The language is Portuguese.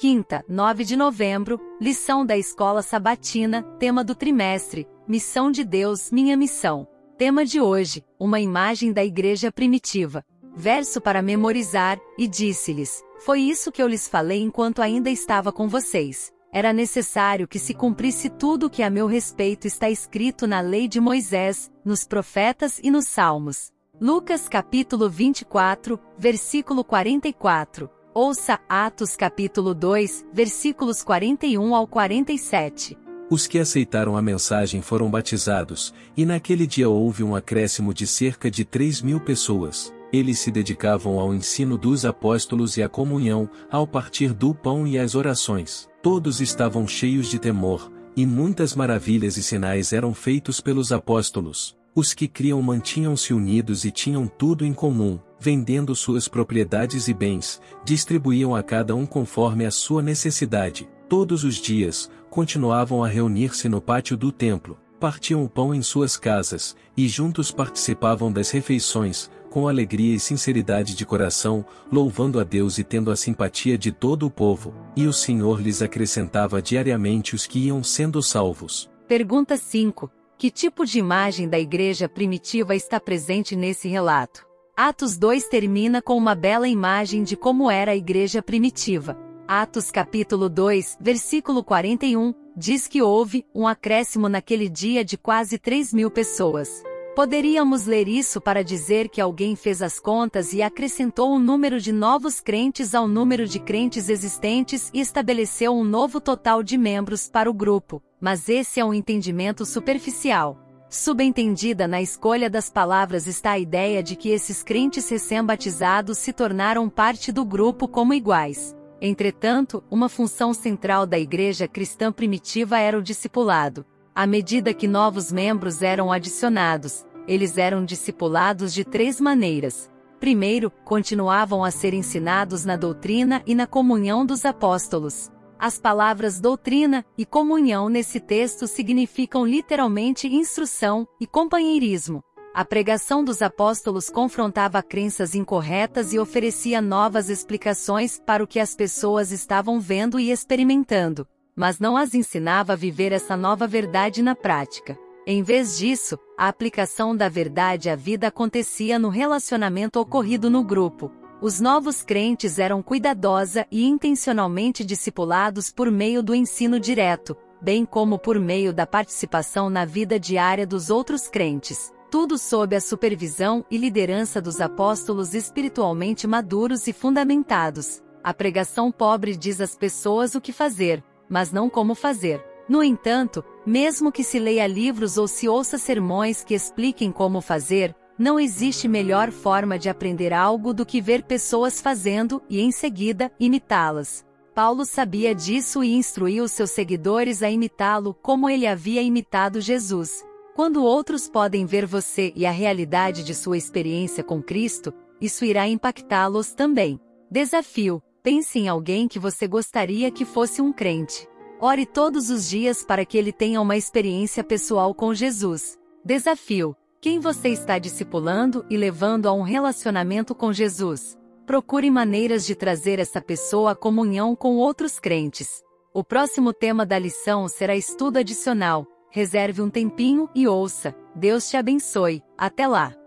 Quinta, 9 de novembro, lição da escola sabatina, tema do trimestre, Missão de Deus, minha missão. Tema de hoje, uma imagem da igreja primitiva. Verso para memorizar, e disse-lhes: Foi isso que eu lhes falei enquanto ainda estava com vocês. Era necessário que se cumprisse tudo o que a meu respeito está escrito na lei de Moisés, nos profetas e nos salmos. Lucas capítulo 24, versículo 44. Ouça Atos capítulo 2, versículos 41 ao 47. Os que aceitaram a mensagem foram batizados, e naquele dia houve um acréscimo de cerca de 3 mil pessoas. Eles se dedicavam ao ensino dos apóstolos e à comunhão, ao partir do pão e às orações. Todos estavam cheios de temor, e muitas maravilhas e sinais eram feitos pelos apóstolos. Os que criam mantinham-se unidos e tinham tudo em comum, vendendo suas propriedades e bens, distribuíam a cada um conforme a sua necessidade. Todos os dias, continuavam a reunir-se no pátio do templo, partiam o pão em suas casas, e juntos participavam das refeições, com alegria e sinceridade de coração, louvando a Deus e tendo a simpatia de todo o povo, e o Senhor lhes acrescentava diariamente os que iam sendo salvos. Pergunta 5. Que tipo de imagem da igreja primitiva está presente nesse relato? Atos 2 termina com uma bela imagem de como era a igreja primitiva. Atos capítulo 2, versículo 41, diz que houve um acréscimo naquele dia de quase 3 mil pessoas. Poderíamos ler isso para dizer que alguém fez as contas e acrescentou um número de novos crentes ao número de crentes existentes e estabeleceu um novo total de membros para o grupo, mas esse é um entendimento superficial. Subentendida na escolha das palavras está a ideia de que esses crentes recém-batizados se tornaram parte do grupo como iguais. Entretanto, uma função central da igreja cristã primitiva era o discipulado. À medida que novos membros eram adicionados, eles eram discipulados de três maneiras. Primeiro, continuavam a ser ensinados na doutrina e na comunhão dos apóstolos. As palavras doutrina e comunhão nesse texto significam literalmente instrução e companheirismo. A pregação dos apóstolos confrontava crenças incorretas e oferecia novas explicações para o que as pessoas estavam vendo e experimentando, mas não as ensinava a viver essa nova verdade na prática. Em vez disso, a aplicação da verdade à vida acontecia no relacionamento ocorrido no grupo. Os novos crentes eram cuidadosa e intencionalmente discipulados por meio do ensino direto, bem como por meio da participação na vida diária dos outros crentes. Tudo sob a supervisão e liderança dos apóstolos espiritualmente maduros e fundamentados. A pregação pobre diz às pessoas o que fazer, mas não como fazer. No entanto, mesmo que se leia livros ou se ouça sermões que expliquem como fazer, não existe melhor forma de aprender algo do que ver pessoas fazendo e, em seguida, imitá-las. Paulo sabia disso e instruiu seus seguidores a imitá-lo como ele havia imitado Jesus. Quando outros podem ver você e a realidade de sua experiência com Cristo, isso irá impactá-los também. Desafio: pense em alguém que você gostaria que fosse um crente. Ore todos os dias para que ele tenha uma experiência pessoal com Jesus. Desafio: quem você está discipulando e levando a um relacionamento com Jesus? Procure maneiras de trazer essa pessoa à comunhão com outros crentes. O próximo tema da lição será estudo adicional. Reserve um tempinho e ouça. Deus te abençoe. Até lá!